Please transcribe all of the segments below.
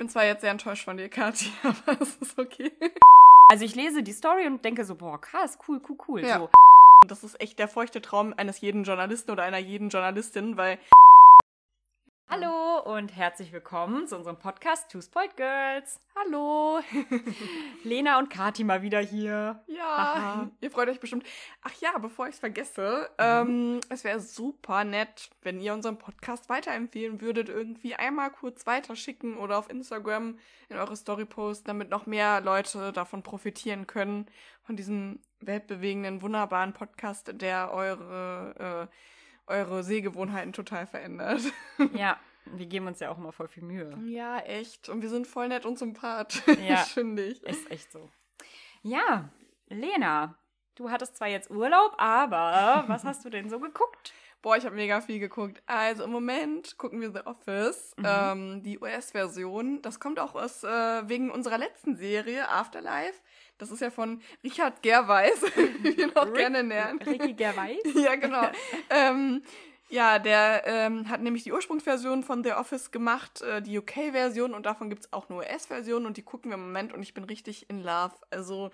bin zwar jetzt sehr enttäuscht von dir, Kathi, aber es ist okay. Also ich lese die Story und denke so, boah, krass, cool, cool, cool. Ja. So. Das ist echt der feuchte Traum eines jeden Journalisten oder einer jeden Journalistin, weil Hallo und herzlich willkommen zu unserem Podcast Two Spoiled Girls. Hallo. Lena und Kati mal wieder hier. Ja, Haha. ihr freut euch bestimmt. Ach ja, bevor ich es vergesse, Mhm. ähm, es wäre super nett, wenn ihr unseren Podcast weiterempfehlen würdet, irgendwie einmal kurz weiterschicken oder auf Instagram in eure Story posten, damit noch mehr Leute davon profitieren können, von diesem weltbewegenden, wunderbaren Podcast, der eure, äh, eure Sehgewohnheiten total verändert. Ja, wir geben uns ja auch immer voll viel Mühe. ja, echt. Und wir sind voll nett und sympath. Ja. finde ich. Ist echt so. Ja, Lena, du hattest zwar jetzt Urlaub, aber was hast du denn so geguckt? Boah, ich habe mega viel geguckt. Also im Moment gucken wir The Office, Mhm. ähm, die US-Version. Das kommt auch aus äh, wegen unserer letzten Serie Afterlife. Das ist ja von Richard Gerweis, wie wir ihn auch gerne nennen. Ricky Gervais? ja, genau. ähm, ja, der ähm, hat nämlich die Ursprungsversion von The Office gemacht, äh, die UK-Version und davon gibt's auch eine US-Version und die gucken wir im Moment und ich bin richtig in love. Also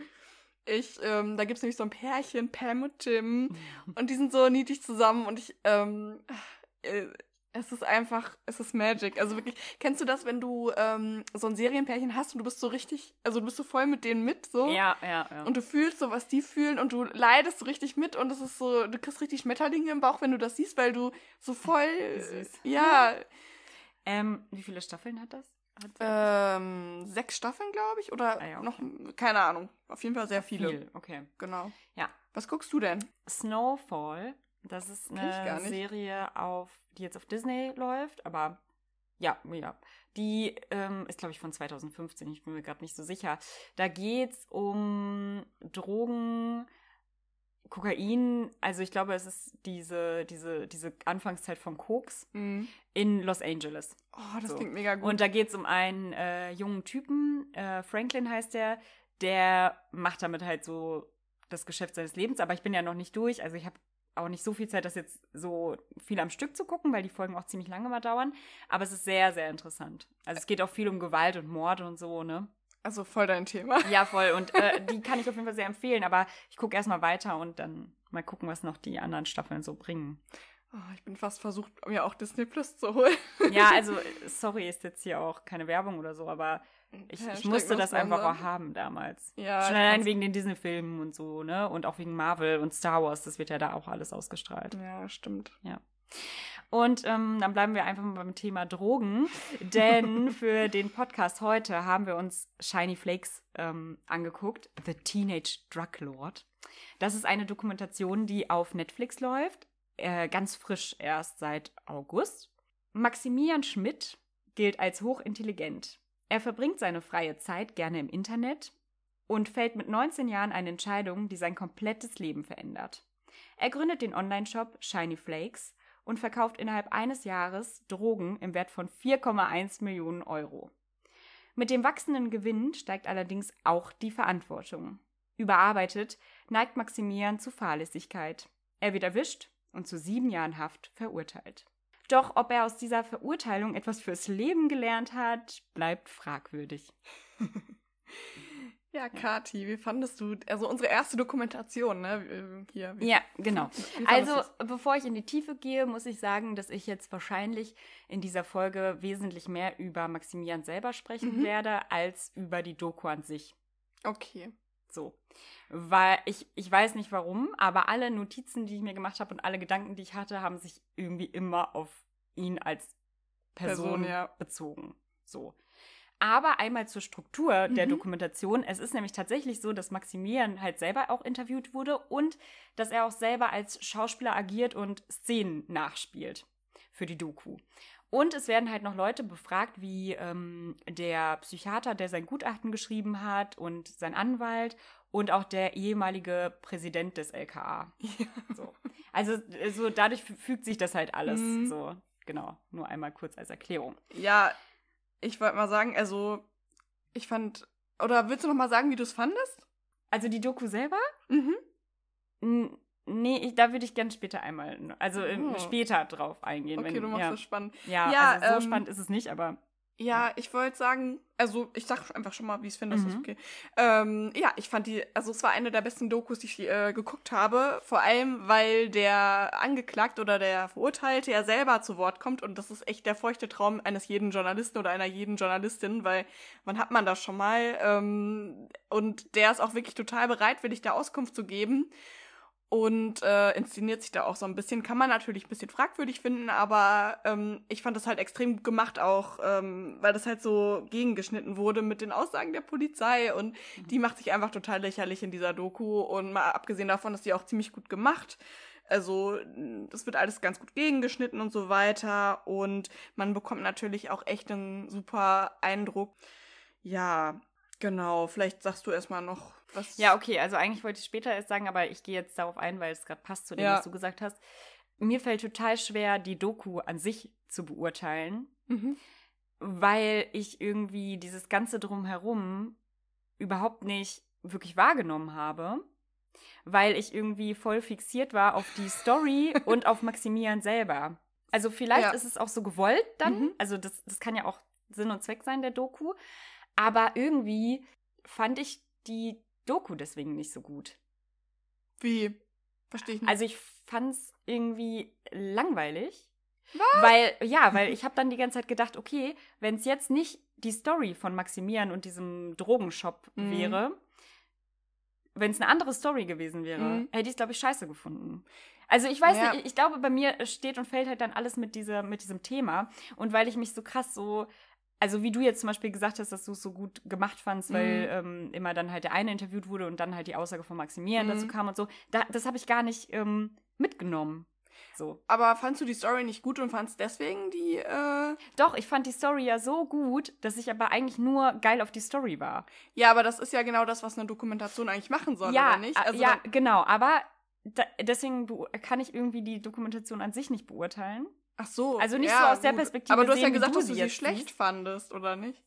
ich, ähm, da gibt's nämlich so ein Pärchen, Pam und Tim und die sind so niedlich zusammen und ich, ähm, äh, es ist einfach, es ist Magic. Also wirklich, kennst du das, wenn du ähm, so ein Serienpärchen hast und du bist so richtig, also du bist so voll mit denen mit, so? Ja, ja, ja. Und du fühlst so, was die fühlen und du leidest so richtig mit und es ist so, du kriegst richtig Schmetterlinge im Bauch, wenn du das siehst, weil du so voll, Süß. ja, ähm, wie viele Staffeln hat das? Hat ähm, sechs Staffeln, glaube ich, oder Ah ja, okay. noch, keine Ahnung, auf jeden Fall sehr viele. viel, okay. Genau. Ja. Was guckst du denn? Snowfall, das ist eine. Serie, auf, die jetzt auf Disney läuft, aber ja, ja. Die ähm, ist, glaube ich, von 2015, ich bin mir gerade nicht so sicher. Da geht's um Drogen, Kokain, also ich glaube, es ist diese, diese, diese Anfangszeit von Koks Mhm. in Los Angeles. Oh, das So. klingt mega gut. Und da geht es um einen äh, jungen Typen, äh, Franklin heißt der, der macht damit halt so das Geschäft seines Lebens, aber ich bin ja noch nicht durch, also ich habe auch nicht so viel Zeit, das jetzt so viel am Stück zu gucken, weil die Folgen auch ziemlich lange mal dauern, aber es ist sehr, sehr interessant. Also es geht auch viel um Gewalt und Mord und so, ne? also voll dein Thema. Ja, voll. Und äh, die kann ich auf jeden Fall sehr empfehlen, aber ich gucke erstmal weiter und dann mal gucken, was noch die anderen Staffeln so bringen. Oh, ich bin fast versucht, mir auch Disney Plus zu holen. Ja, also, sorry, ist jetzt hier auch keine Werbung oder so, aber ich, Ja, ich musste das einfach auch haben damals. Ja, Schon allein wegen den Disney-Filmen und so, ne? Und auch wegen Marvel und Star Wars, das wird ja da auch alles ausgestrahlt. Ja, stimmt. Und ähm, dann bleiben wir einfach mal beim Thema Drogen, denn für den Podcast heute haben wir uns Shiny Flakes ähm, angeguckt, The Teenage Drug Lord. Das ist eine Dokumentation, die auf Netflix läuft, äh, ganz frisch erst seit August. Maximilian Schmidt gilt als hochintelligent. Er verbringt seine freie Zeit gerne im Internet und fällt mit 19 Jahren eine Entscheidung, die sein komplettes Leben verändert. Er gründet den Online-Shop Shiny Flakes und verkauft innerhalb eines Jahres Drogen im Wert von 4,1 Millionen Euro. Mit dem wachsenden Gewinn steigt allerdings auch die Verantwortung. Überarbeitet neigt Maximilian zu Fahrlässigkeit. Er wird erwischt und zu sieben Jahren Haft verurteilt. Doch ob er aus dieser Verurteilung etwas fürs Leben gelernt hat, bleibt fragwürdig. Ja, Kati, wie fandest du, also unsere erste Dokumentation, ne? äh, Hier. Wie, Ja, genau. Also, bevor ich in die Tiefe gehe, muss ich sagen, dass ich jetzt wahrscheinlich in dieser Folge wesentlich mehr über Maximilian selber sprechen Mhm. werde, als über die Doku an sich. Okay. So. Weil ich, ich weiß nicht warum, aber alle Notizen, die ich mir gemacht habe und alle Gedanken, die ich hatte, haben sich irgendwie immer auf ihn als Person, Person, ja. bezogen. So. Aber einmal zur Struktur der Mhm. Dokumentation. Es ist nämlich tatsächlich so, dass Maximilian halt selber auch interviewt wurde und dass er auch selber als Schauspieler agiert und Szenen nachspielt für die Doku. Und es werden halt noch Leute befragt, wie ähm, der Psychiater, der sein Gutachten geschrieben hat und sein Anwalt und auch der ehemalige Präsident des LKA. So. Also so dadurch fü- fügt sich das halt alles. Mhm. So, genau. Nur einmal kurz als Erklärung. Ja, ich wollte mal sagen, also ich fand, oder willst du noch mal sagen, wie du es fandest? Also die Doku selber? Mhm. Nee, ich, da würde ich gern später einmal, also Oh. später drauf eingehen. Okay, wenn, du machst ja. das spannend. Ja, Ja, also so ähm, spannend ist es nicht, aber Ja, ich wollte sagen, also ich sag einfach schon mal, wie ich es finde, das ist Mhm. okay. Ähm, ja, ich fand die, also es war eine der besten Dokus, die ich äh, geguckt habe. Vor allem, weil der Angeklagte oder der Verurteilte ja selber zu Wort kommt und das ist echt der feuchte Traum eines jeden Journalisten oder einer jeden Journalistin, weil wann hat man das schon mal? Ähm, und der ist auch wirklich total bereitwillig, da Auskunft zu geben und äh, inszeniert sich da auch so ein bisschen. Kann man natürlich ein bisschen fragwürdig finden, aber ähm, ich fand das halt extrem gut gemacht auch, ähm, weil das halt so gegengeschnitten wurde mit den Aussagen der Polizei und die macht sich einfach total lächerlich in dieser Doku und mal abgesehen davon ist die auch ziemlich gut gemacht. Also das wird alles ganz gut gegengeschnitten und so weiter und man bekommt natürlich auch echt einen super Eindruck. Ja, genau. Vielleicht sagst du erstmal noch was. Ja, okay, also eigentlich wollte ich später erst sagen, aber ich gehe jetzt darauf ein, weil es gerade passt zu dem, Ja. was du gesagt hast. Mir fällt total schwer, die Doku an sich zu beurteilen, Mhm. weil ich irgendwie dieses Ganze drumherum überhaupt nicht wirklich wahrgenommen habe, weil ich irgendwie voll fixiert war auf die Story und auf Maximilian selber. Also vielleicht Ja. ist es auch so gewollt dann, Mhm. also das, das kann ja auch Sinn und Zweck sein der Doku, aber irgendwie fand ich die Doku deswegen nicht so gut. Wie? Verstehe ich nicht. Also ich fand's irgendwie langweilig. Weil, ja, weil ich habe dann die ganze Zeit gedacht, okay, wenn es jetzt nicht die Story von Maximilian und diesem Drogenshop Mhm. wäre, wenn es eine andere Story gewesen wäre, Mhm. hätte ich es, glaube ich, scheiße gefunden. Also ich weiß Ja. nicht, ich, ich glaube, bei mir steht und fällt halt dann alles mit, dieser, mit diesem Thema. Und weil ich mich so krass so, also wie du jetzt zum Beispiel gesagt hast, dass du es so gut gemacht fandst, weil ähm, immer dann halt der eine interviewt wurde und dann halt die Aussage von Maximilian Mhm. dazu kam und so, da, das habe ich gar nicht ähm, mitgenommen. So. Aber fandst du die Story nicht gut und fandst deswegen die, äh Doch, ich fand die Story ja so gut, dass ich aber eigentlich nur geil auf die Story war. Ja, aber das ist ja genau das, was eine Dokumentation eigentlich machen soll, ja, oder nicht? Also ja, genau. Aber da, deswegen kann ich irgendwie die Dokumentation an sich nicht beurteilen. Ach so. also nicht ja, so aus der gut. Perspektive Aber du hast ja gesagt, du dass du sie schlecht siehst. fandest, oder nicht?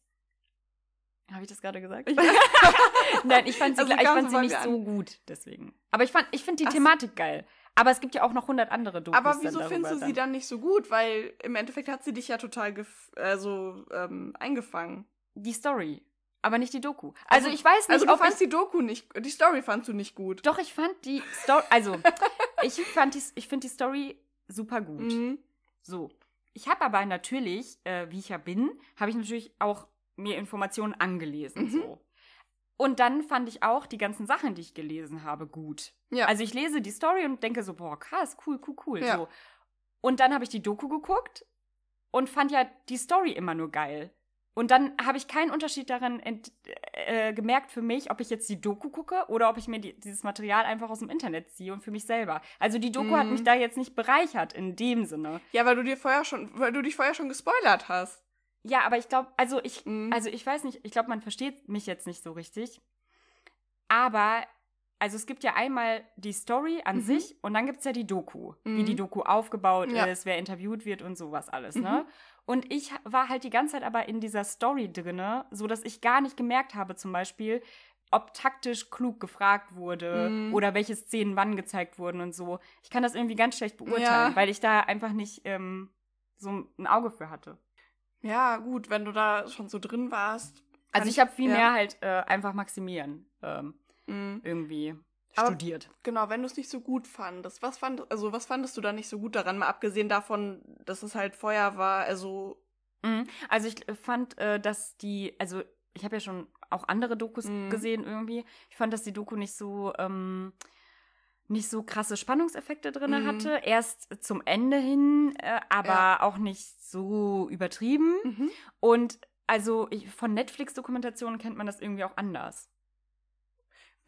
Habe ich das gerade gesagt? Nein, ich fand sie, Also ich fand so sie nicht so gut, deswegen. Aber ich fand, ich finde die Ach so. Thematik geil. Aber es gibt ja auch noch hundert andere Dokus Aber dann wieso findest du sie dann nicht so gut? Weil im Endeffekt hat sie dich ja total also, ähm, eingefangen. Die Story, aber nicht die Doku. Also, ich weiß nicht, Also du fandst die Doku nicht, die Story fandst du nicht gut. Doch, ich fand die Story, also ich fand die, ich finde die Story super gut. Mhm. So. Ich habe aber natürlich, äh, wie ich ja bin, habe ich natürlich auch mir Informationen angelesen. Mhm. So. Und dann fand ich auch die ganzen Sachen, die ich gelesen habe, gut. Ja. Also ich lese die Story und denke so, boah, krass, cool, cool, cool. Ja. So. Und dann habe ich die Doku geguckt und fand ja die Story immer nur geil. Und dann habe ich keinen Unterschied darin äh, gemerkt für mich, ob ich jetzt die Doku gucke oder ob ich mir die, dieses Material einfach aus dem Internet ziehe und für mich selber. Also die Doku hat Mhm. mich da jetzt nicht bereichert in dem Sinne. ja, weil du dir vorher schon, weil du dich vorher schon gespoilert hast. Ja, aber ich glaube, also ich, Mhm. also ich weiß nicht, ich glaube, man versteht mich jetzt nicht so richtig. Aber, also es gibt ja einmal die Story an Mhm. sich und dann gibt es ja die Doku, wie Mhm. die Doku aufgebaut Ja. ist, wer interviewt wird und sowas alles, Mhm. ne? Und ich war halt die ganze Zeit aber in dieser Story drinne, so dass ich gar nicht gemerkt habe, zum Beispiel, ob taktisch klug gefragt wurde Mhm. oder welche Szenen wann gezeigt wurden und so. Ich kann das irgendwie ganz schlecht beurteilen, Ja. weil ich da einfach nicht ähm, so ein Auge für hatte. Ja, gut, wenn du da schon so drin warst. Also ich habe viel ja. mehr halt äh, einfach Maximilian ähm, Mhm. irgendwie Aber- studiert. Genau, wenn du es nicht so gut fandest, was fand, also was fandest du da nicht so gut daran, mal abgesehen davon, dass es halt Feuer war, also Mhm. Also ich äh, fand, äh, dass die, also ich habe ja schon auch andere Dokus Mhm. gesehen irgendwie. Ich fand, dass die Doku nicht so ähm, nicht so krasse Spannungseffekte drin Mhm. hatte. Erst zum Ende hin, äh, aber Ja. auch nicht so übertrieben. mhm. Und also ich, von Netflix-Dokumentationen kennt man das irgendwie auch anders.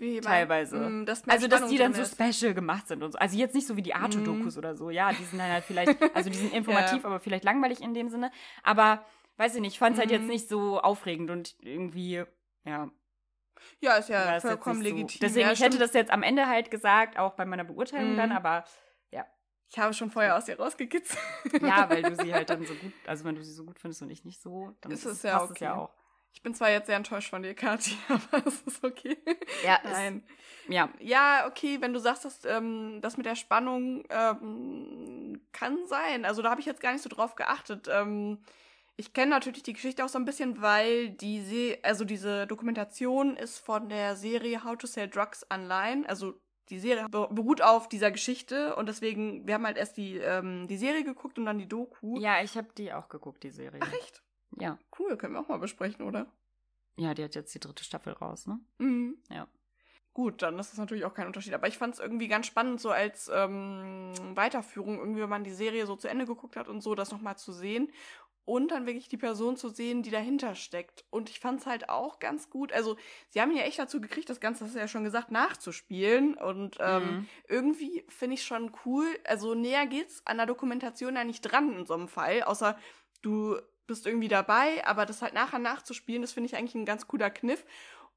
Wie Teilweise. Mm, mehr Also, dass die dann so special gemacht sind und so. Also jetzt nicht so wie die Arto-Dokus Mhm. oder so. Ja, die sind dann halt vielleicht, also die sind informativ, Ja. aber vielleicht langweilig in dem Sinne. Aber, weiß ich nicht, ich fand es halt Mhm. jetzt nicht so aufregend und irgendwie, ja. Ja, ist ja vollkommen legitim. So. Deswegen, ja, ich hätte das jetzt am Ende halt gesagt, auch bei meiner Beurteilung Mhm. dann, aber Ich habe schon vorher aus dir rausgekitzelt. ja, weil du sie halt dann so gut, also wenn du sie so gut findest und ich nicht so, dann Ist es ja passt es ja okay. auch. Ich bin zwar jetzt sehr enttäuscht von dir, Kathi, aber es ist okay. Ja, Nein. ja. Ja, okay, wenn du sagst, dass ähm, das mit der Spannung ähm, kann sein. Also da habe ich jetzt gar nicht so drauf geachtet. Ähm, Ich kenne natürlich die Geschichte auch so ein bisschen, weil die Se also diese Dokumentation ist von der Serie How to Sell Drugs Online. Also die Serie beruht auf dieser Geschichte und deswegen, wir haben halt erst die, ähm, die Serie geguckt und dann die Doku. Ja, ich habe die auch geguckt, die Serie. Ach echt? Ja. Cool, können wir auch mal besprechen, oder? Ja, die hat jetzt die dritte Staffel raus, ne? Mhm. Ja. Gut, dann ist das natürlich auch kein Unterschied. Aber ich fand es irgendwie ganz spannend, so als ähm, Weiterführung, irgendwie, wenn man die Serie so zu Ende geguckt hat und so, das nochmal zu sehen und dann wirklich die Person zu sehen, die dahinter steckt. Und ich fand es halt auch ganz gut. Also, sie haben ja echt dazu gekriegt, das Ganze, das ist ja schon gesagt, nachzuspielen. Und ähm, Mhm. irgendwie finde ich schon cool. Also, näher geht's an der Dokumentation ja nicht dran in so einem Fall, außer du bist irgendwie dabei, aber das halt nachher nachzuspielen, das finde ich eigentlich ein ganz cooler Kniff.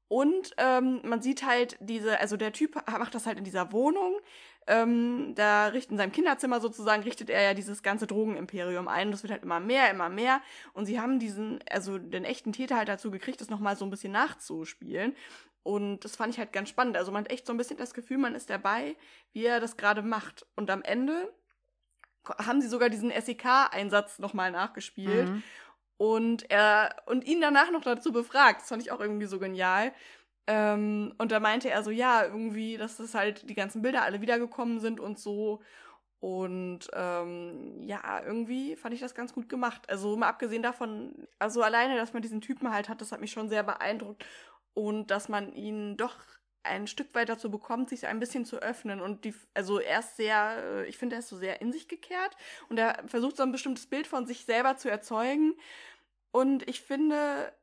Und ähm, man sieht halt diese, also der Typ macht das halt in dieser Wohnung. Ähm, da richtet in seinem Kinderzimmer sozusagen richtet er ja dieses ganze Drogenimperium ein. Das wird halt immer mehr, immer mehr. Und sie haben diesen, also den echten Täter halt dazu gekriegt, das nochmal so ein bisschen nachzuspielen. Und das fand ich halt ganz spannend. Also man hat echt so ein bisschen das Gefühl, man ist dabei, wie er das gerade macht. Und am Ende haben sie sogar diesen SEK-Einsatz nochmal nachgespielt Mhm. Und er und ihn danach noch dazu befragt. Das fand ich auch irgendwie so genial. Ähm, und da meinte er so, ja, irgendwie, dass das halt die ganzen Bilder alle wiedergekommen sind und so. Und ähm, ja, irgendwie fand ich das ganz gut gemacht. Also mal abgesehen davon, also alleine, dass man diesen Typen halt hat, das hat mich schon sehr beeindruckt. Und dass man ihn doch ein Stück weit dazu bekommt, sich ein bisschen zu öffnen. Und die, also er ist sehr, äh, ich finde, er ist so sehr in sich gekehrt und er versucht so ein bestimmtes Bild von sich selber zu erzeugen. Und ich finde,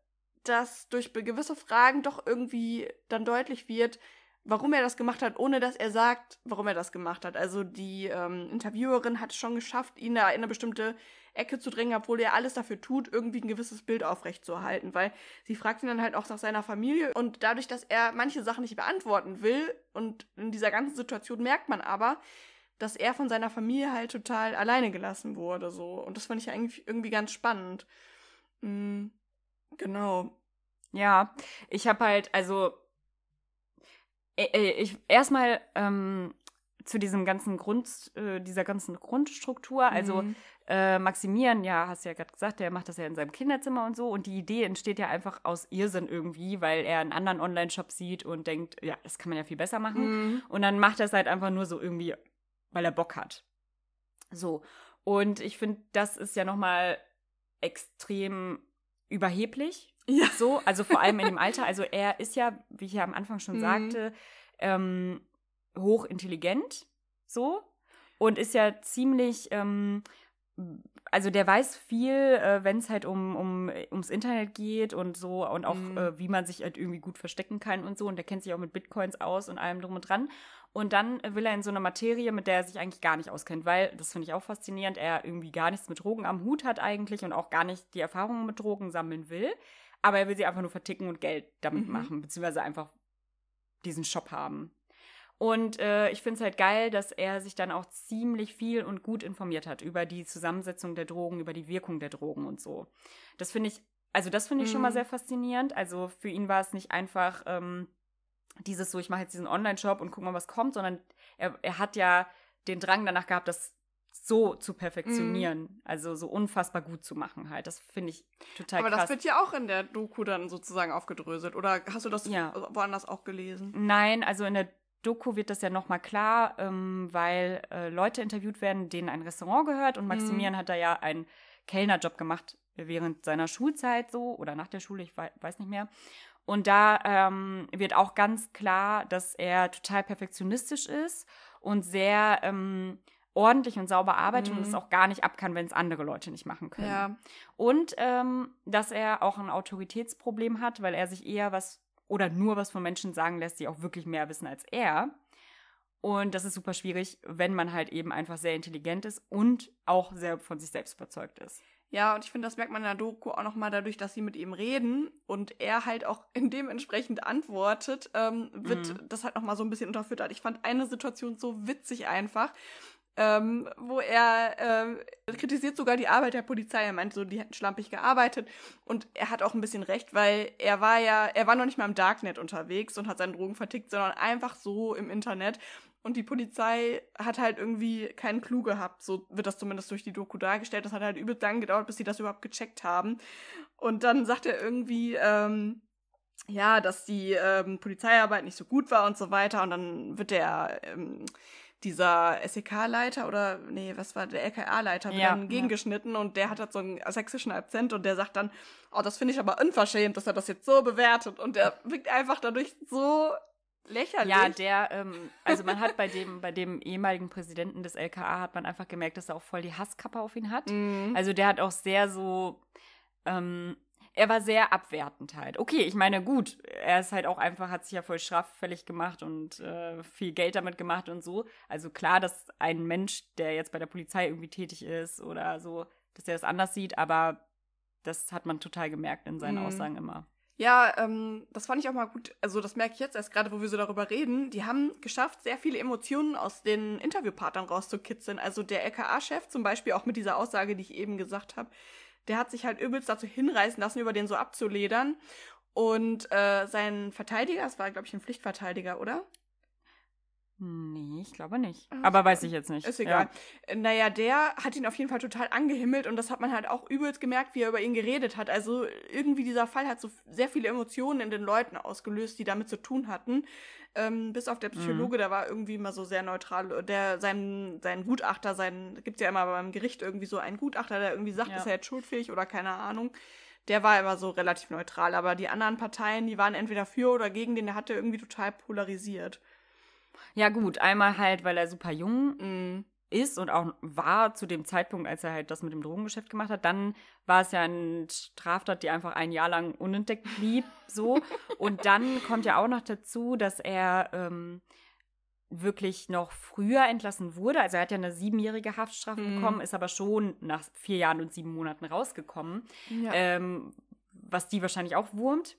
dass durch gewisse Fragen doch irgendwie dann deutlich wird, warum er das gemacht hat, ohne dass er sagt, warum er das gemacht hat. Also die ähm, Interviewerin hat es schon geschafft, ihn da in eine bestimmte Ecke zu drängen, obwohl er alles dafür tut, irgendwie ein gewisses Bild aufrechtzuerhalten, weil sie fragt ihn dann halt auch nach seiner Familie und dadurch, dass er manche Sachen nicht beantworten will und in dieser ganzen Situation merkt man aber, dass er von seiner Familie halt total alleine gelassen wurde, so. Und das fand ich eigentlich irgendwie ganz spannend. Mm, genau. Ja, ich habe halt, also ich erstmal ähm, zu diesem ganzen Grund, äh, dieser ganzen Grundstruktur, also Mhm. äh, Maximilian, ja, hast du ja gerade gesagt, der macht das ja in seinem Kinderzimmer und so und die Idee entsteht ja einfach aus Irrsinn irgendwie, weil er einen anderen Online-Shop sieht und denkt, ja, das kann man ja viel besser machen Mhm. und dann macht er es halt einfach nur so irgendwie, weil er Bock hat. So. Und ich finde, das ist ja nochmal extrem überheblich. Ja. So, also vor allem in dem Alter. Also er ist ja, wie ich ja am Anfang schon Mhm. sagte, ähm, hochintelligent. So. Und ist ja ziemlich, ähm, also der weiß viel, äh, wenn es halt um, um, ums Internet geht und so und auch, Mhm. äh, wie man sich halt irgendwie gut verstecken kann und so. Und der kennt sich auch mit Bitcoins aus und allem drum und dran. Und dann will er in so eine Materie, mit der er sich eigentlich gar nicht auskennt, weil, das finde ich auch faszinierend, er irgendwie gar nichts mit Drogen am Hut hat eigentlich und auch gar nicht die Erfahrungen mit Drogen sammeln will. Aber er will sie einfach nur verticken und Geld damit Mhm. machen, beziehungsweise einfach diesen Shop haben. Und äh, ich finde es halt geil, dass er sich dann auch ziemlich viel und gut informiert hat über die Zusammensetzung der Drogen, über die Wirkung der Drogen und so. Das finde ich, also das finde ich schon mal Mhm. sehr faszinierend. Also für ihn war es nicht einfach ähm, dieses so, ich mache jetzt diesen Online-Shop und guck mal, was kommt, sondern er, er hat ja den Drang danach gehabt, das so zu perfektionieren, also so unfassbar gut zu machen halt. Das finde ich total Aber krass. das wird ja auch in der Doku dann sozusagen aufgedröselt. Oder hast du das Ja. woanders auch gelesen? Nein, also in der Doku wird das ja nochmal klar, ähm, weil äh, Leute interviewt werden, denen ein Restaurant gehört und Maximilian hat da ja einen Kellnerjob gemacht während seiner Schulzeit so oder nach der Schule, ich wei weiß nicht mehr. Und da ähm, wird auch ganz klar, dass er total perfektionistisch ist und sehr ähm, ordentlich und sauber arbeitet und Mhm. es auch gar nicht ab kann, wenn es andere Leute nicht machen können. Ja. Und ähm, dass er auch ein Autoritätsproblem hat, weil er sich eher was oder nur was von Menschen sagen lässt, die auch wirklich mehr wissen als er. Und das ist super schwierig, wenn man halt eben einfach sehr intelligent ist und auch sehr von sich selbst überzeugt ist. Ja, und ich finde, das merkt man in der Doku auch nochmal dadurch, dass sie mit ihm reden und er halt auch dementsprechend antwortet, ähm, wird Mhm. das halt nochmal so ein bisschen unterfüttert. Ich fand eine Situation so witzig einfach, ähm, wo er ähm, kritisiert sogar die Arbeit der Polizei. Er meint so, die hätten schlampig gearbeitet und er hat auch ein bisschen recht, weil er war ja, er war noch nicht mal im Darknet unterwegs und hat seine Drogen vertickt, sondern einfach so im Internet. Und die Polizei hat halt irgendwie keinen Clou gehabt. So wird das zumindest durch die Doku dargestellt. Das hat halt übel lang gedauert, bis sie das überhaupt gecheckt haben. Und dann sagt er irgendwie, ähm, ja, dass die ähm, Polizeiarbeit nicht so gut war und so weiter. Und dann wird der ähm, dieser SEK-Leiter oder nee, was war der LKA-Leiter Ja, dann gegengeschnitten und der hat halt so einen sächsischen Akzent und der sagt dann, oh, das finde ich aber unverschämt, dass er das jetzt so bewertet und der wirkt einfach dadurch so lächerlich. Ja, der, ähm, also man hat bei dem, bei dem ehemaligen Präsidenten des LKA hat man einfach gemerkt, dass er auch voll die Hasskappe auf ihn hat. Mhm. Also der hat auch sehr so, ähm, er war sehr abwertend halt. Okay, ich meine, gut, er ist halt auch einfach, hat sich ja voll straffällig gemacht und äh, viel Geld damit gemacht und so. Also klar, dass ein Mensch, der jetzt bei der Polizei irgendwie tätig ist oder so, dass er das anders sieht, aber das hat man total gemerkt in seinen Mhm. Aussagen immer. Ja, ähm, das fand ich auch mal gut. Also, das merke ich jetzt erst gerade, wo wir so darüber reden. Die haben geschafft, sehr viele Emotionen aus den Interviewpartnern rauszukitzeln. Also, der LKA-Chef zum Beispiel, auch mit dieser Aussage, die ich eben gesagt habe, der hat sich halt übelst dazu hinreißen lassen, über den so abzuledern. Und äh, sein Verteidiger, das war, glaube ich, ein Pflichtverteidiger, oder? Nee, ich glaube nicht. Ah, Aber weiß egal. ich jetzt nicht. Ist egal. Äh, Naja, der hat ihn auf jeden Fall total angehimmelt und das hat man halt auch übelst gemerkt, wie er über ihn geredet hat. Also irgendwie dieser Fall hat so sehr viele Emotionen in den Leuten ausgelöst, die damit zu tun hatten. Ähm, bis auf der Psychologe, der war irgendwie immer so sehr neutral. Der, sein, sein Gutachter, sein, gibt's ja immer beim Gericht irgendwie so einen Gutachter, der irgendwie sagt, Ja. ist er jetzt schuldfähig oder keine Ahnung. Der war immer so relativ neutral, aber die anderen Parteien, die waren entweder für oder gegen den, der hatte irgendwie total polarisiert. Ja, gut, einmal halt, weil er super jung Mm. ist und auch war zu dem Zeitpunkt, als er halt das mit dem Drogengeschäft gemacht hat. Dann war es ja eine Straftat, die einfach ein Jahr lang unentdeckt blieb, so. und dann kommt ja auch noch dazu, dass er ähm, wirklich noch früher entlassen wurde. Also er hat ja eine siebenjährige Haftstrafe Mhm. bekommen, ist aber schon nach vier Jahren und sieben Monaten rausgekommen Ja. ähm, was die wahrscheinlich auch wurmt.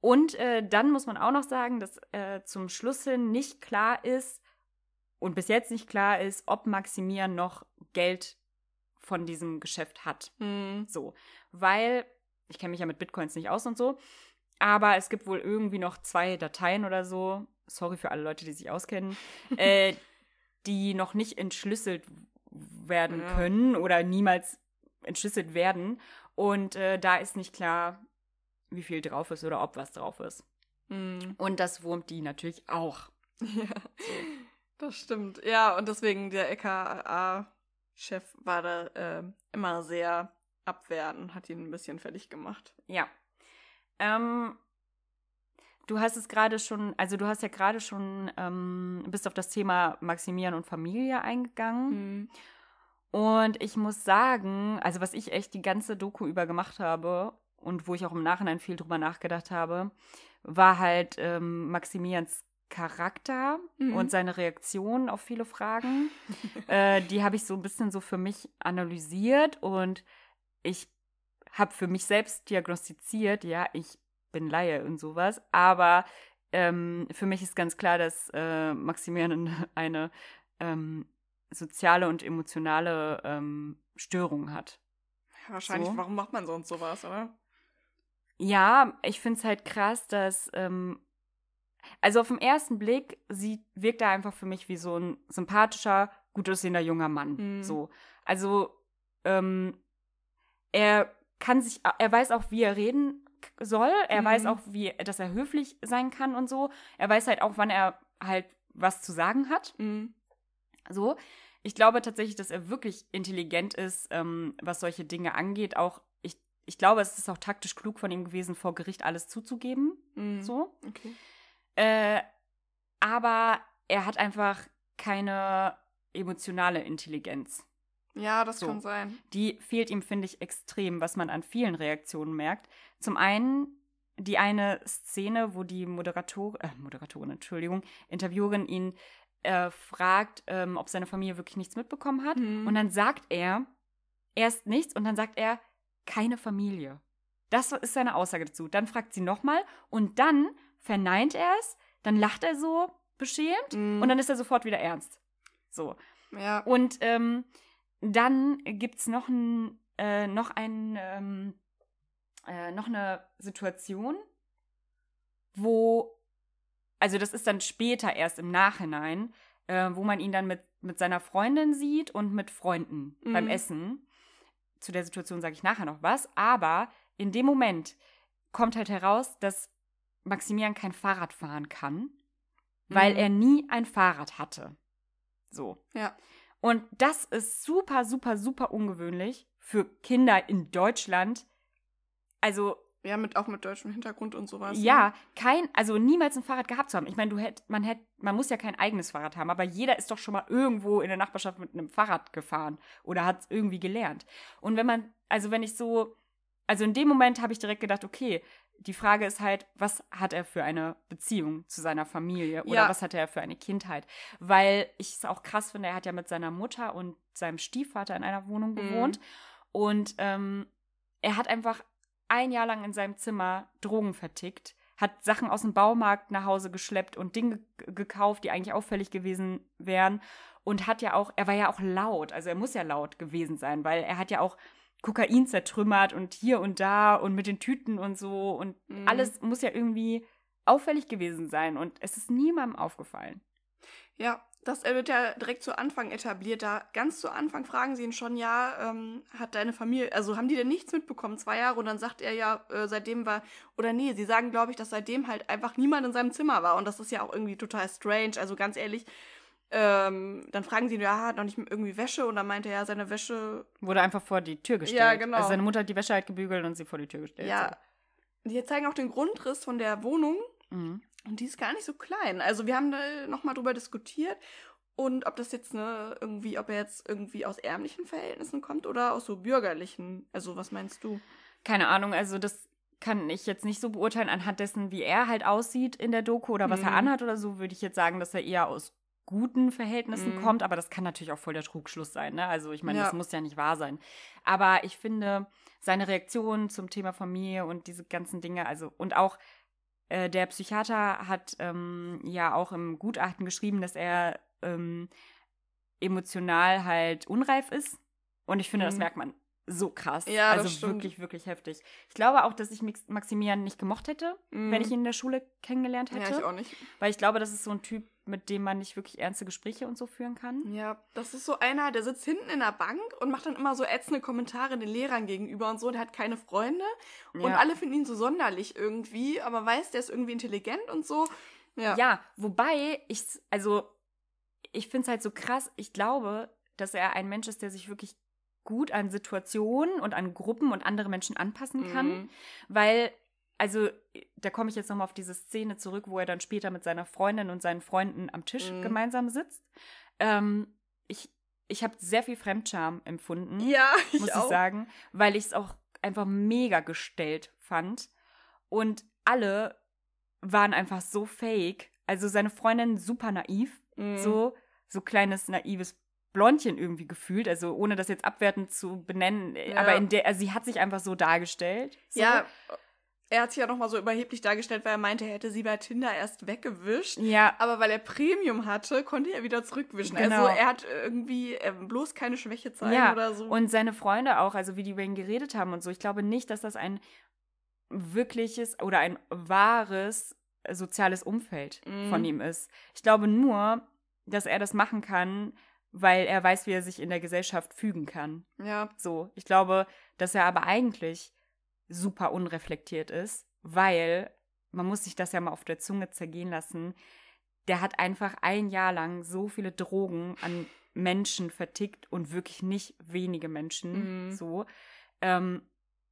Und äh, dann muss man auch noch sagen, dass äh, zum Schluss hin nicht klar ist und bis jetzt nicht klar ist, ob Maximilian noch Geld von diesem Geschäft hat. Mm. So, weil ich kenne mich ja mit Bitcoins nicht aus und so, aber es gibt wohl irgendwie noch zwei Dateien oder so. Sorry für alle Leute, die sich auskennen, äh, die noch nicht entschlüsselt werden Ja. können oder niemals entschlüsselt werden. Und äh, da ist nicht klar, wie viel drauf ist oder ob was drauf ist. Mm. Und das wurmt die natürlich auch. Ja, das stimmt. Ja, und deswegen der LKA-Chef war da äh, immer sehr abwertend, hat ihn ein bisschen fertig gemacht. Ja. Ähm, du hast es gerade schon, also du hast ja gerade schon, ähm, bist auf das Thema Maximilian und Familie eingegangen. Hm. Und ich muss sagen, also was ich echt die ganze Doku über gemacht habe und wo ich auch im Nachhinein viel drüber nachgedacht habe, war halt ähm, Maximilians Charakter Mhm. und seine Reaktion auf viele Fragen. äh, die habe ich so ein bisschen so für mich analysiert und ich habe für mich selbst diagnostiziert, ja, ich bin Laie und sowas, aber ähm, für mich ist ganz klar, dass äh, Maximilian eine ähm, soziale und emotionale ähm, Störung hat. Wahrscheinlich, So. warum macht man sonst sowas, oder? Ja, ich finde es halt krass, dass, ähm, also auf den ersten Blick sieht, wirkt er einfach für mich wie so ein sympathischer, gut aussehender junger Mann. Mhm. So. Also, ähm, er kann sich, er weiß auch, wie er reden soll. Er Mhm. weiß auch, wie, dass er höflich sein kann und so. Er weiß halt auch, wann er halt was zu sagen hat. Mhm. So. Ich glaube tatsächlich, dass er wirklich intelligent ist, ähm, was solche Dinge angeht. Auch, ich, glaube, es ist auch taktisch klug von ihm gewesen, vor Gericht alles zuzugeben. Mhm. So. Okay. Äh, aber er hat einfach keine emotionale Intelligenz. Ja, das So. kann sein. Die fehlt ihm, finde ich, extrem, was man an vielen Reaktionen merkt. Zum einen die eine Szene, wo die Moderator, äh, Moderatorin, Entschuldigung, Interviewerin ihn äh, fragt, ähm, ob seine Familie wirklich nichts mitbekommen hat. Mhm. Und dann sagt er erst nichts und dann sagt er, keine Familie. Das ist seine Aussage dazu. Dann fragt sie nochmal und dann verneint er es, dann lacht er so beschämt Mhm. und dann ist er sofort wieder ernst. So. Ja. Und ähm, dann gibt's noch ein, äh, noch ein, ähm, äh, noch eine Situation, wo, also das ist dann später erst im Nachhinein, äh, wo man ihn dann mit, mit seiner Freundin sieht und mit Freunden Mhm. beim Essen. Zu der Situation sage ich nachher noch was. Aber in dem Moment kommt halt heraus, dass Maximilian kein Fahrrad fahren kann, weil Mhm. er nie ein Fahrrad hatte. So. Ja. Und das ist super, super, super ungewöhnlich für Kinder in Deutschland. Also Ja, mit, auch mit deutschem Hintergrund und sowas. ne? ja, kein, also niemals ein Fahrrad gehabt zu haben. Ich meine, du hätt, man hätt, man muss ja kein eigenes Fahrrad haben, aber jeder ist doch schon mal irgendwo in der Nachbarschaft mit einem Fahrrad gefahren oder hat es irgendwie gelernt. Und wenn man, also wenn ich so, also in dem Moment habe ich direkt gedacht, okay, die Frage ist halt, was hat er für eine Beziehung zu seiner Familie oder Ja. was hat er für eine Kindheit? Weil ich es auch krass finde, er hat ja mit seiner Mutter und seinem Stiefvater in einer Wohnung Mhm. gewohnt und ähm, er hat einfach ein Jahr lang in seinem Zimmer Drogen vertickt, hat Sachen aus dem Baumarkt nach Hause geschleppt und Dinge gekauft, die eigentlich auffällig gewesen wären. Und hat ja auch, er war ja auch laut, also er muss ja laut gewesen sein, weil er hat ja auch Kokain zertrümmert und hier und da und mit den Tüten und so und Mhm. alles muss ja irgendwie auffällig gewesen sein und es ist niemandem aufgefallen. Ja, das wird ja direkt zu Anfang etabliert. Da ganz zu Anfang fragen sie ihn schon, ja, ähm, hat deine Familie, also haben die denn nichts mitbekommen, zwei Jahre? Und dann sagt er ja, äh, seitdem war, oder nee, sie sagen, glaube ich, dass seitdem halt einfach niemand in seinem Zimmer war. Und das ist ja auch irgendwie total strange. Also ganz ehrlich, ähm, dann fragen sie ihn, ja, hat noch nicht irgendwie Wäsche? Und dann meinte er, ja, seine Wäsche, Wurde einfach vor die Tür gestellt. Ja, genau. Also seine Mutter hat die Wäsche halt gebügelt und sie vor die Tür gestellt. ja. Die zeigen auch den Grundriss von der Wohnung. Mhm. Und die ist gar nicht so klein. Also wir haben da nochmal drüber diskutiert. Und ob das jetzt ne, irgendwie, ob er jetzt irgendwie aus ärmlichen Verhältnissen kommt oder aus so bürgerlichen. Also was meinst du? Keine Ahnung, also das kann ich jetzt nicht so beurteilen anhand dessen, wie er halt aussieht in der Doku oder was er Mhm. anhat oder so, würde ich jetzt sagen, dass er eher aus guten Verhältnissen Mhm. kommt, aber das kann natürlich auch voll der Trugschluss sein, ne? Also ich meine, Ja. das muss ja nicht wahr sein. Aber ich finde seine Reaktion zum Thema Familie und diese ganzen Dinge, also und auch äh, der Psychiater hat ähm, ja auch im Gutachten geschrieben, dass er ähm, emotional halt unreif ist. Und ich finde, das Mhm. merkt man so krass. Ja, das also stimmt. wirklich, wirklich heftig. Ich glaube auch, dass ich Maximilian nicht gemocht hätte, Mhm. wenn ich ihn in der Schule kennengelernt hätte. Ja, ich auch nicht. Weil ich glaube, das ist so ein Typ, mit dem man nicht wirklich ernste Gespräche und so führen kann. Ja, das ist so einer, der sitzt hinten in der Bank und macht dann immer so ätzende Kommentare den Lehrern gegenüber und so. Der hat keine Freunde und Ja. alle finden ihn so sonderlich irgendwie, aber weiß, der ist irgendwie intelligent und so. Ja. Ja, wobei ich, also, ich finde es halt so krass. Ich glaube, dass er ein Mensch ist, der sich wirklich gut an Situationen und an Gruppen und andere Menschen anpassen kann. Mhm. Weil, also, da komme ich jetzt nochmal auf diese Szene zurück, wo er dann später mit seiner Freundin und seinen Freunden am Tisch Mhm. gemeinsam sitzt. Ähm, ich ich habe sehr viel Fremdscham empfunden, Ja, ich muss auch. ich sagen, weil ich es auch einfach mega gestellt fand. Und alle waren einfach so fake. Also seine Freundin super naiv, Mhm. so, so kleines naives Blondchen irgendwie gefühlt, also ohne das jetzt abwertend zu benennen, äh, Ja. aber in der, also sie hat sich einfach so dargestellt. So. Ja, er hat sich ja nochmal so überheblich dargestellt, weil er meinte, er hätte sie bei Tinder erst weggewischt. Ja, Aber weil er Premium hatte, konnte er wieder zurückwischen. Genau. Also er hat irgendwie äh, bloß keine Schwäche zeigen ja. oder so. Und seine Freunde auch, also wie die über ihn geredet haben und so. Ich glaube nicht, dass das ein wirkliches oder ein wahres soziales Umfeld Mhm. von ihm ist. Ich glaube nur, dass er das machen kann, weil er weiß, wie er sich in der Gesellschaft fügen kann. ja, So, ich glaube, dass er aber eigentlich super unreflektiert ist, weil man muss sich das ja mal auf der Zunge zergehen lassen. Der hat einfach ein Jahr lang so viele Drogen an Menschen vertickt und wirklich nicht wenige Menschen. Mhm. So. Ähm,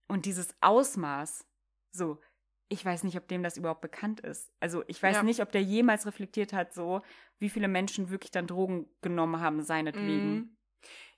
und dieses Ausmaß, so, ich weiß nicht, ob dem das überhaupt bekannt ist. Also ich weiß Ja. nicht, ob der jemals reflektiert hat, so, wie viele Menschen wirklich dann Drogen genommen haben, seinetwegen. Mhm.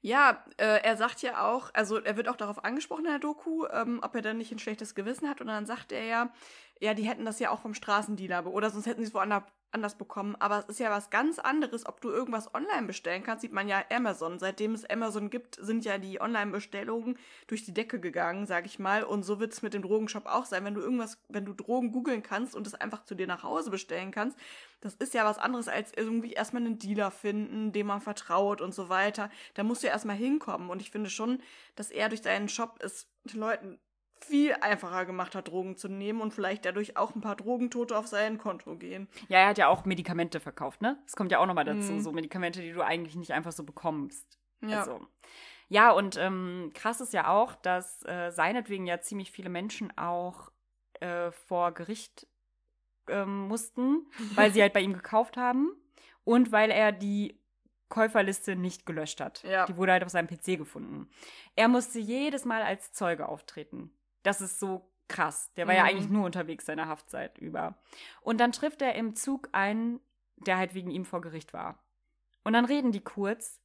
Ja, äh, er sagt ja auch, also er wird auch darauf angesprochen in der Doku, ähm, ob er dann nicht ein schlechtes Gewissen hat. Und dann sagt er ja, ja, die hätten das ja auch vom Straßendealer oder sonst hätten sie es woanders anders bekommen. Aber es ist ja was ganz anderes, ob du irgendwas online bestellen kannst. Sieht man ja Amazon. Seitdem es Amazon gibt, sind ja die Online-Bestellungen durch die Decke gegangen, sag ich mal. Und so wird es mit dem Drogenshop auch sein. Wenn du irgendwas, wenn du Drogen googeln kannst und es einfach zu dir nach Hause bestellen kannst, das ist ja was anderes als irgendwie erstmal einen Dealer finden, dem man vertraut und so weiter. Da musst du ja erstmal hinkommen. Und ich finde schon, dass er durch seinen Shop es Leuten viel einfacher gemacht hat, Drogen zu nehmen und vielleicht dadurch auch ein paar Drogentote auf sein Konto gehen. Ja, er hat ja auch Medikamente verkauft, ne? Das kommt ja auch nochmal dazu, Mhm. so Medikamente, die du eigentlich nicht einfach so bekommst. Ja. Also, ja, und ähm, krass ist ja auch, dass äh, seinetwegen ja ziemlich viele Menschen auch äh, vor Gericht ähm, mussten, weil sie halt bei ihm gekauft haben und weil er die Käuferliste nicht gelöscht hat. Ja. Die wurde halt auf seinem PC gefunden. Er musste jedes Mal als Zeuge auftreten. Das ist so krass. Der war ja Mhm. eigentlich nur unterwegs seine Haftzeit über. Und dann trifft er im Zug einen, der halt wegen ihm vor Gericht war. Und dann reden die kurz.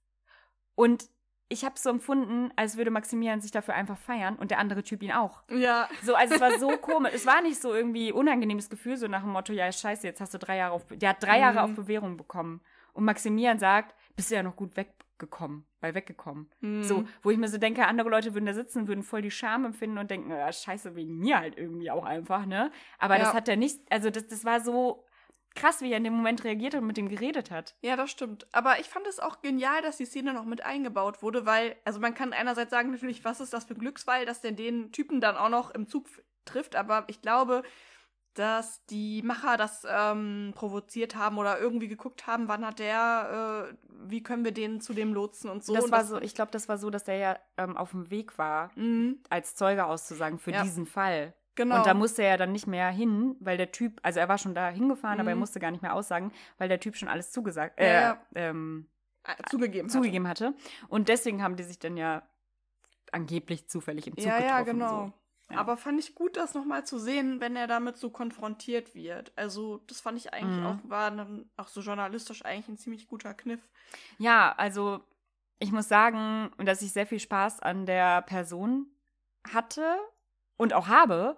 Und ich habe so empfunden, als würde Maximilian sich dafür einfach feiern und der andere Typ ihn auch. Ja. So, also es war so komisch. Es war nicht so irgendwie unangenehmes Gefühl, so nach dem Motto, ja, scheiße, jetzt hast du drei Jahre auf, der hat drei Jahre Mhm. auf Bewährung bekommen. Und Maximilian sagt, bist du ja noch gut weggekommen, bei weggekommen. Mhm. So, wo ich mir so denke, andere Leute würden da sitzen, würden voll die Scham empfinden und denken, ja, scheiße, wegen mir halt irgendwie auch einfach, ne? Aber das Ja. hat er nicht, also das, das war so krass, wie er in dem Moment reagiert und mit dem geredet hat. Ja, das stimmt. Aber ich fand es auch genial, dass die Szene noch mit eingebaut wurde, weil, also man kann einerseits sagen, natürlich, was ist das für ein Glücksfall, dass der den Typen dann auch noch im Zug trifft, aber ich glaube, dass die Macher das ähm, provoziert haben oder irgendwie geguckt haben, wann hat der, äh, wie können wir den zu dem lotsen und so. das und war so, ich glaube, das war so, dass der ja ähm, auf dem Weg war, Mhm, als Zeuge auszusagen für Ja. diesen Fall. genau. Und da musste er ja dann nicht mehr hin, weil der Typ, also er war schon da hingefahren, aber er Mhm. musste gar nicht mehr aussagen, weil der Typ schon alles zugesagt, äh, ja. ähm, Äh, zugegeben. hatte. zugegeben hatte. Und deswegen haben die sich dann ja angeblich zufällig im Zug Ja, getroffen. ja, genau. So. Ja. Aber fand ich gut, das nochmal zu sehen, wenn er damit so konfrontiert wird. Also, das fand ich eigentlich Mhm. auch, war dann auch so journalistisch eigentlich ein ziemlich guter Kniff. Ja, also ich muss sagen, dass ich sehr viel Spaß an der Person hatte und auch habe.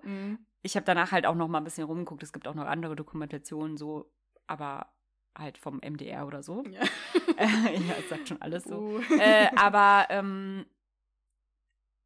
Ich habe danach halt auch noch mal ein bisschen rumgeguckt. Es gibt auch noch andere Dokumentationen so, aber halt vom MDR oder so. Ja. ja, es sagt schon alles so. Uh. äh, aber ähm,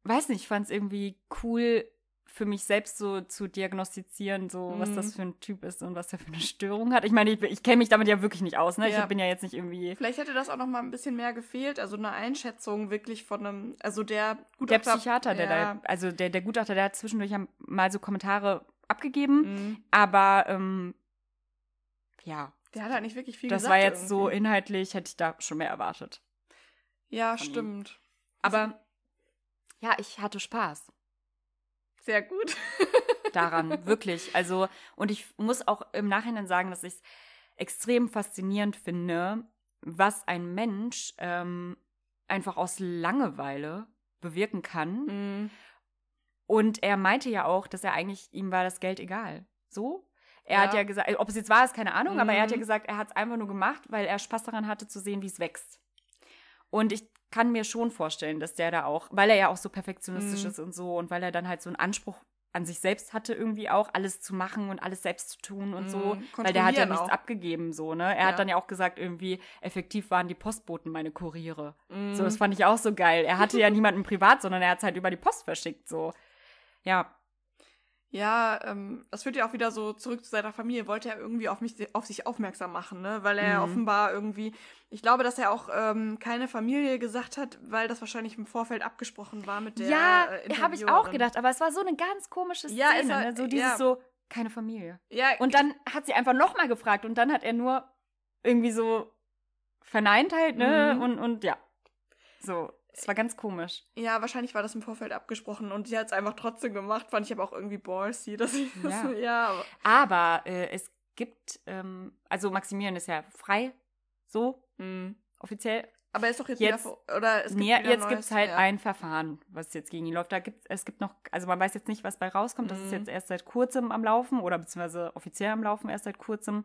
weiß nicht, ich fand es irgendwie cool für mich selbst so zu diagnostizieren, so was Mhm. das für ein Typ ist und was er für eine Störung hat. Ich meine, ich, ich kenne mich damit ja wirklich nicht aus, ne? Ja. Ich bin ja jetzt nicht irgendwie Vielleicht hätte das auch noch mal ein bisschen mehr gefehlt, also eine Einschätzung wirklich von einem, also der der Gutachter. Psychiater, der ja, da, also der, der Gutachter, der hat zwischendurch mal so Kommentare abgegeben, Mhm. aber ähm, ja, Der hat halt nicht wirklich viel das gesagt. war jetzt so irgendwie. inhaltlich, hätte ich da schon mehr erwartet. Ja, von ihm. stimmt. Aber ja, ich hatte Spaß. Sehr gut. daran, wirklich. Also, und ich muss auch im Nachhinein sagen, dass ich es extrem faszinierend finde, was ein Mensch ähm, einfach aus Langeweile bewirken kann. Mhm. Und er meinte ja auch, dass er eigentlich, ihm war das Geld egal. So? Er hat Ja. ja gesagt, ob es jetzt war, ist keine Ahnung, aber er hat ja Mhm. gesagt, er hat es einfach nur gemacht, weil er Spaß daran hatte zu sehen, wie es wächst. Und ich kann mir schon vorstellen, dass der da auch, weil er ja auch so perfektionistisch Mhm. ist und so und weil er dann halt so einen Anspruch an sich selbst hatte irgendwie auch, alles zu machen und alles selbst zu tun und so, Mhm. weil der hat ja nichts auch. abgegeben so, ne? Er Ja. hat dann ja auch gesagt irgendwie, effektiv waren die Postboten meine Kuriere. Mhm. So, das fand ich auch so geil. Er hatte ja niemanden privat, sondern er hat es halt über die Post verschickt, so. Ja, Ja, ähm, das führt ja auch wieder so zurück zu seiner Familie. Wollte er irgendwie auf mich, auf sich aufmerksam machen, ne? Weil er Mhm. offenbar irgendwie, ich glaube, dass er auch ähm, keine Familie gesagt hat, weil das wahrscheinlich im Vorfeld abgesprochen war mit der. ja, äh, habe ich auch gedacht, aber es war so eine ganz komische Szene, Ja, es war- ne? so dieses ja. so, keine Familie. Ja, Und dann hat sie einfach nochmal gefragt und dann hat er nur irgendwie so verneint halt, ne? Mhm. Und, und ja. So, es war ganz komisch. ja, wahrscheinlich war das im Vorfeld abgesprochen und sie hat es einfach trotzdem gemacht. Fand ich aber auch irgendwie ballsy, dass sie das. Ja. Ja, aber, Aber äh, es gibt, ähm, also Maximilian ist ja frei, so, mh. offiziell. aber er ist doch jetzt, Jetzt- wieder. Oder es gibt Nee, jetzt gibt es halt ja. ein Verfahren, was jetzt gegen ihn läuft. Da gibt es gibt noch, also man weiß jetzt nicht, was bei rauskommt. Das ist Mhm. jetzt erst seit kurzem am Laufen oder beziehungsweise offiziell am Laufen erst seit kurzem.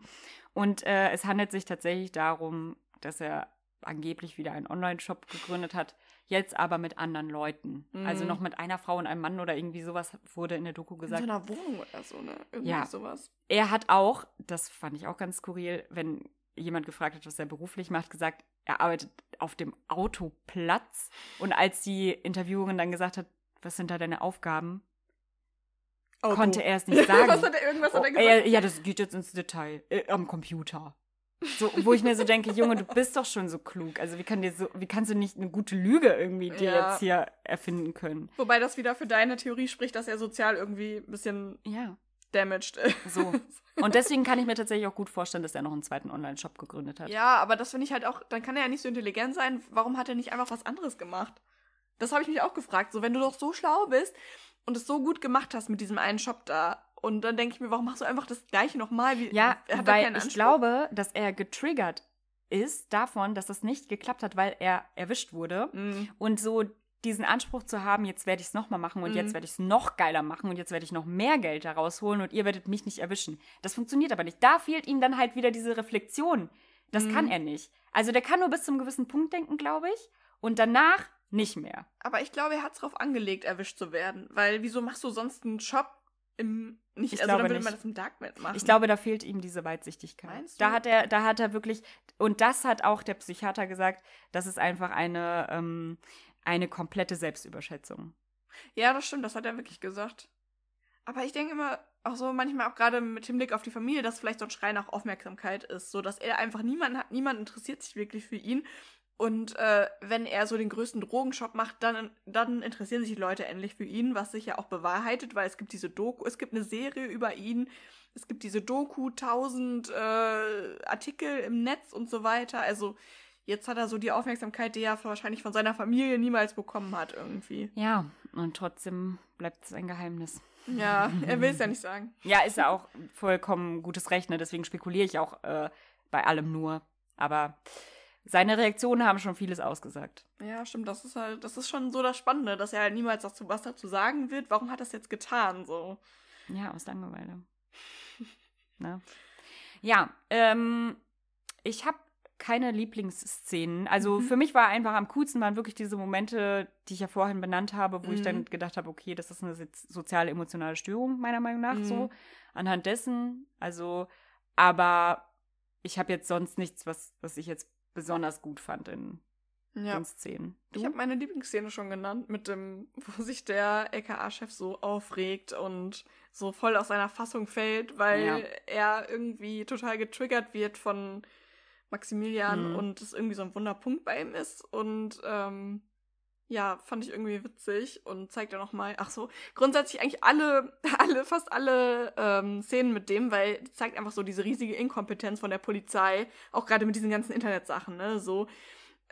Und äh, es handelt sich tatsächlich darum, dass er angeblich wieder einen Online-Shop gegründet hat, jetzt aber mit anderen Leuten. Also Mhm. noch mit einer Frau und einem Mann oder irgendwie sowas wurde in der Doku In gesagt. so einer Wohnung oder so, ne? Irgendwie Ja. sowas. Er hat auch, das fand ich auch ganz skurril, wenn jemand gefragt hat, was er beruflich macht, gesagt, er arbeitet auf dem Autoplatz. Und als die Interviewerin dann gesagt hat, was sind da deine Aufgaben, Auto. konnte er es nicht sagen. was hat er, irgendwas hat Oh, er gesagt? er, ja, das geht jetzt ins Detail. Äh, am Computer. So, wo ich mir so denke, Junge, du bist doch schon so klug. Also wie kann dir so, wie kannst du nicht eine gute Lüge irgendwie dir Ja. jetzt hier erfinden können? Wobei das wieder für deine Theorie spricht, dass er sozial irgendwie ein bisschen Ja. damaged ist. So. Und deswegen kann ich mir tatsächlich auch gut vorstellen, dass er noch einen zweiten Online-Shop gegründet hat. Ja, aber das finde ich halt auch, dann kann er ja nicht so intelligent sein. Warum hat er nicht einfach was anderes gemacht? Das habe ich mich auch gefragt. So, wenn du doch so schlau bist und es so gut gemacht hast mit diesem einen Shop da. Und dann denke ich mir, warum machst du einfach das gleiche nochmal? Wie, Ja, weil ich glaube, dass er getriggert ist davon, dass das nicht geklappt hat, weil er erwischt wurde. Mm, Und so diesen Anspruch zu haben, jetzt werde ich es nochmal machen und Mhm. jetzt werde ich es noch geiler machen und jetzt werde ich noch mehr Geld da rausholen und ihr werdet mich nicht erwischen. Das funktioniert aber nicht. Da fehlt ihm dann halt wieder diese Reflexion. Das Mhm. kann er nicht. Also der kann nur bis zum gewissen Punkt denken, glaube ich. Und danach nicht mehr. Aber ich glaube, er hat es darauf angelegt, erwischt zu werden. Weil wieso machst du sonst einen Shop im nicht? Ich also glaube dann würde nicht. man das im Darknet machen. Ich glaube, da fehlt ihm diese Weitsichtigkeit. Meinst Da du? hat er, da hat er wirklich, und das hat auch der Psychiater gesagt, das ist einfach eine, ähm, eine komplette Selbstüberschätzung. Ja, das stimmt, das hat er wirklich gesagt. Aber ich denke immer, auch so manchmal auch gerade mit Hinblick auf die Familie, dass vielleicht so ein Schrei nach Aufmerksamkeit ist, so dass er einfach niemanden hat, niemand interessiert sich wirklich für ihn. Und äh, wenn er so den größten Drogenshop macht, dann, dann interessieren sich die Leute endlich für ihn, was sich ja auch bewahrheitet, weil es gibt diese Doku, es gibt eine Serie über ihn, es gibt diese Doku, tausend äh, Artikel im Netz und so weiter. Also jetzt hat er so die Aufmerksamkeit, die er wahrscheinlich von seiner Familie niemals bekommen hat irgendwie. Ja, und trotzdem bleibt es ein Geheimnis. Ja, er will es ja nicht sagen. Ja, ist ja auch vollkommen gutes Recht, ne? deswegen spekuliere ich auch äh, bei allem nur. Aber seine Reaktionen haben schon vieles ausgesagt. Ja, stimmt. Das ist halt, das ist schon so das Spannende, dass er halt niemals dazu, was dazu sagen wird. Warum hat er das jetzt getan? So. Ja, aus Langeweile. ne? Ja, ähm, ich habe keine Lieblingsszenen. Also Mhm. für mich war einfach am coolsten waren wirklich diese Momente, die ich ja vorhin benannt habe, wo ich Mhm. dann gedacht habe, okay, das ist eine so- soziale emotionale Störung meiner Meinung nach Mhm. so anhand dessen. Also, aber ich habe jetzt sonst nichts, was was ich jetzt besonders gut fand in Ja. den Szenen. Du? Ich habe meine Lieblingsszene schon genannt, mit dem, wo sich der LKA-Chef so aufregt und so voll aus seiner Fassung fällt, weil Ja. er irgendwie total getriggert wird von Maximilian Mhm. und es irgendwie so ein Wunderpunkt bei ihm ist. Und ähm, ja, fand ich irgendwie witzig und zeigt ja nochmal, ach so, grundsätzlich eigentlich alle, alle, fast alle ähm, Szenen mit dem, weil zeigt einfach so diese riesige Inkompetenz von der Polizei, auch gerade mit diesen ganzen Internetsachen, ne, so.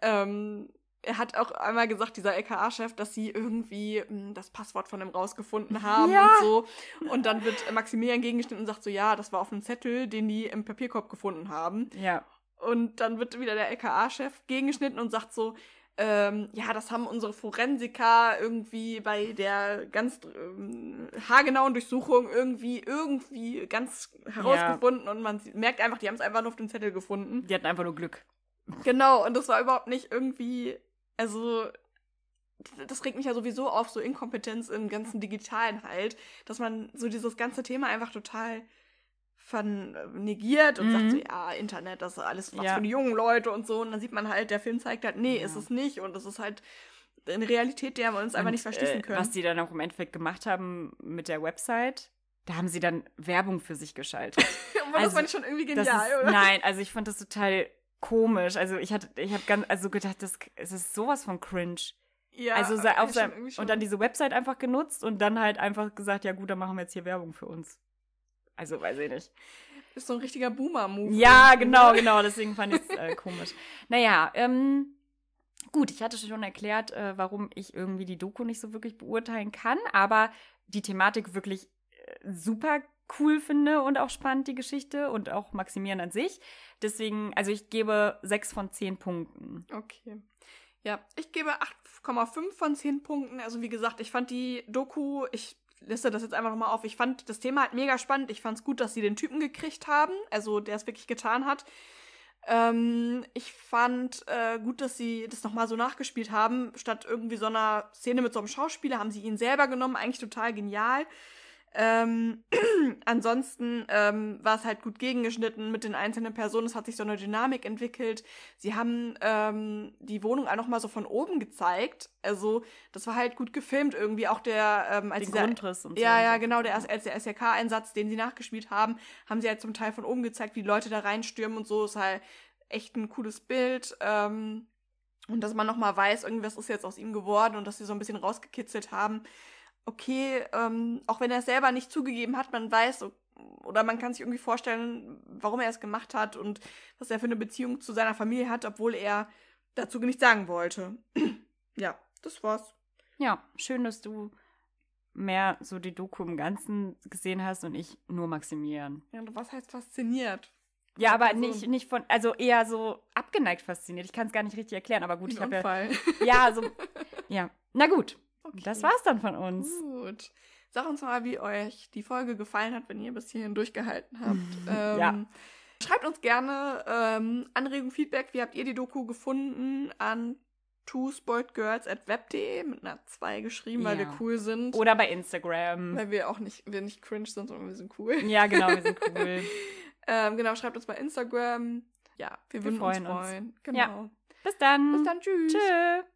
Ähm, er hat auch einmal gesagt, dieser LKA-Chef, dass sie irgendwie mh, das Passwort von ihm rausgefunden haben Ja. und so. Und dann wird Maximilian gegengeschnitten und sagt so, ja, das war auf einem Zettel, den die im Papierkorb gefunden haben. Ja. Und dann wird wieder der LKA-Chef gegengeschnitten und sagt so, ähm, ja, das haben unsere Forensiker irgendwie bei der ganz ähm, haargenauen Durchsuchung irgendwie, irgendwie ganz herausgefunden und man merkt einfach, die haben es einfach nur auf dem Zettel gefunden. Die hatten einfach nur Glück. Genau, und das war überhaupt nicht irgendwie, also das regt mich ja sowieso auf, so Inkompetenz im ganzen Digitalen halt, dass man so dieses ganze Thema einfach total vernegiert und Mhm. sagt so, ja, Internet, das ist alles was Ja. für die jungen Leute und so. Und dann sieht man halt, der Film zeigt halt, nee, Ja. ist es nicht. Und das ist halt eine Realität, der wir uns einfach Und, nicht verschließen äh, können. Was die dann auch im Endeffekt gemacht haben mit der Website, da haben sie dann Werbung für sich geschaltet. Aber das also, fand ich schon irgendwie Das genial, ist, oder? nein, also ich fand das total komisch. Also ich hatte, ich habe ganz, also gedacht, das, es ist sowas von cringe. Ja, also auf seinem, und dann diese Website einfach genutzt und dann halt einfach gesagt, ja gut, dann machen wir jetzt hier Werbung für uns. Also weiß ich nicht. ist so ein richtiger Boomer-Move. Ja, genau, ne? genau. Deswegen fand ich es äh, komisch. Naja, ähm, gut, ich hatte schon erklärt, äh, warum ich irgendwie die Doku nicht so wirklich beurteilen kann, aber die Thematik wirklich äh, super cool finde und auch spannend, die Geschichte und auch Maximieren an sich. Deswegen, also ich gebe sechs von zehn Punkten. Okay. Ja, ich gebe 8,5 von 10 Punkten. Also wie gesagt, ich fand die Doku, ich liste das jetzt einfach nochmal auf, ich fand das Thema halt mega spannend. Ich fand es gut, dass sie den Typen gekriegt haben, also der es wirklich getan hat. Ähm, ich fand äh, gut, dass sie das nochmal so nachgespielt haben. Statt irgendwie so einer Szene mit so einem Schauspieler haben sie ihn selber genommen. Eigentlich total genial. Ähm, ansonsten ähm, war es halt gut gegengeschnitten mit den einzelnen Personen. Es hat sich so eine Dynamik entwickelt. Sie haben ähm, die Wohnung auch noch mal so von oben gezeigt. Also das war halt gut gefilmt irgendwie. Auch der ähm, als Den dieser, Grundriss und so. ja, ja, genau. Der, als der SRK-Einsatz, den sie nachgespielt haben, haben sie halt zum Teil von oben gezeigt, wie Leute da reinstürmen und so. Ist halt echt ein cooles Bild. Ähm, und dass man noch mal weiß, irgendwas ist jetzt aus ihm geworden und dass sie so ein bisschen rausgekitzelt haben. Okay, ähm, auch wenn er es selber nicht zugegeben hat, man weiß oder man kann sich irgendwie vorstellen, warum er es gemacht hat und was er für eine Beziehung zu seiner Familie hat, obwohl er dazu nichts sagen wollte. ja, das war's. Ja, schön, dass du mehr so die Doku im Ganzen gesehen hast und ich nur Maximilian. Ja, und was heißt fasziniert? Ja, aber Also- nicht, nicht von, also eher so abgeneigt fasziniert. Ich kann es gar nicht richtig erklären, aber gut, ich habe ja. Ja, so. Ja. Na gut. Okay. Das war's dann von uns. Gut. Sag uns mal, wie euch die Folge gefallen hat, wenn ihr bis hierhin durchgehalten habt. ähm, Ja. Schreibt uns gerne ähm, Anregungen, Feedback. Wie habt ihr die Doku gefunden? An twospoiltgirls.web.de mit einer 2 geschrieben, weil Ja. wir cool sind. Oder bei Instagram. weil wir auch nicht, wir nicht cringe sind, sondern wir sind cool. Ja, genau, wir sind cool. Ähm, genau, schreibt uns bei Instagram. Ja, wir, Wir würden freuen uns uns. freuen. Genau. Ja. Bis dann. Bis dann, tschüss. Tschüss.